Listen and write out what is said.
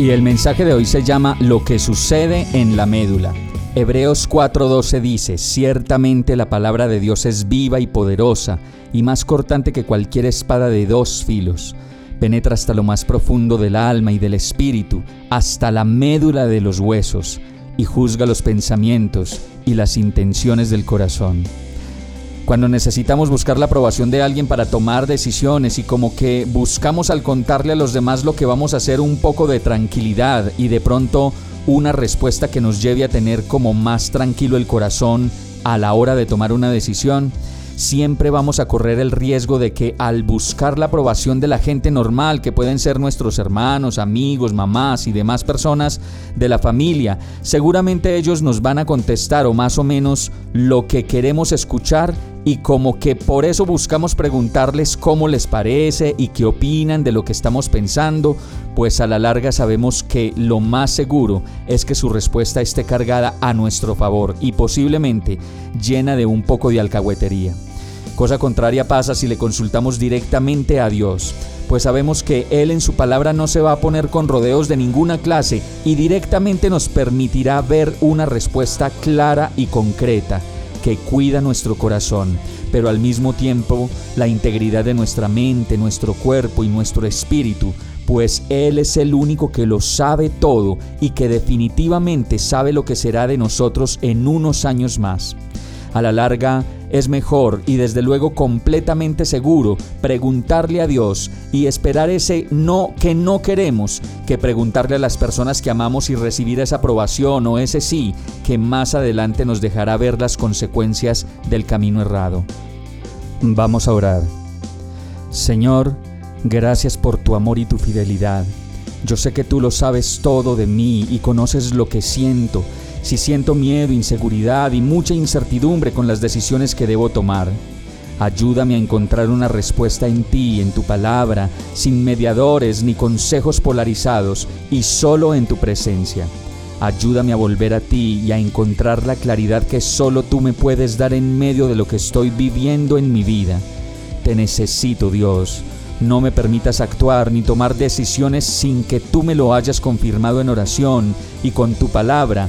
Y el mensaje de hoy se llama Lo que sucede en la médula. Hebreos 4:12 dice, ciertamente la palabra de Dios es viva y poderosa, y más cortante que cualquier espada de dos filos. Penetra hasta lo más profundo del alma y del espíritu, hasta la médula de los huesos, y juzga los pensamientos y las intenciones del corazón. Cuando necesitamos buscar la aprobación de alguien para tomar decisiones y como que buscamos al contarle a los demás lo que vamos a hacer un poco de tranquilidad y de pronto una respuesta que nos lleve a tener como más tranquilo el corazón a la hora de tomar una decisión, siempre vamos a correr el riesgo de que al buscar la aprobación de la gente normal, que pueden ser nuestros hermanos, amigos, mamás y demás personas de la familia, seguramente ellos nos van a contestar o más o menos lo que queremos escuchar y como que por eso buscamos preguntarles cómo les parece y qué opinan de lo que estamos pensando, pues a la larga sabemos que lo más seguro es que su respuesta esté cargada a nuestro favor y posiblemente llena de un poco de alcahuetería. Cosa contraria pasa si le consultamos directamente a Dios, pues sabemos que Él en su palabra no se va a poner con rodeos de ninguna clase y directamente nos permitirá ver una respuesta clara y concreta que cuida nuestro corazón, pero al mismo tiempo la integridad de nuestra mente, nuestro cuerpo y nuestro espíritu, pues Él es el único que lo sabe todo y que definitivamente sabe lo que será de nosotros en unos años más. A la larga, es mejor y desde luego completamente seguro preguntarle a Dios y esperar ese no que no queremos que preguntarle a las personas que amamos y recibir esa aprobación o ese sí que más adelante nos dejará ver las consecuencias del camino errado. Vamos a orar. Señor, gracias por tu amor y tu fidelidad. Yo sé que tú lo sabes todo de mí y conoces lo que siento si siento miedo, inseguridad y mucha incertidumbre con las decisiones que debo tomar. Ayúdame a encontrar una respuesta en ti, en tu palabra, sin mediadores ni consejos polarizados y solo en tu presencia. Ayúdame a volver a ti y a encontrar la claridad que solo tú me puedes dar en medio de lo que estoy viviendo en mi vida. Te necesito, Dios. No me permitas actuar ni tomar decisiones sin que tú me lo hayas confirmado en oración y con tu palabra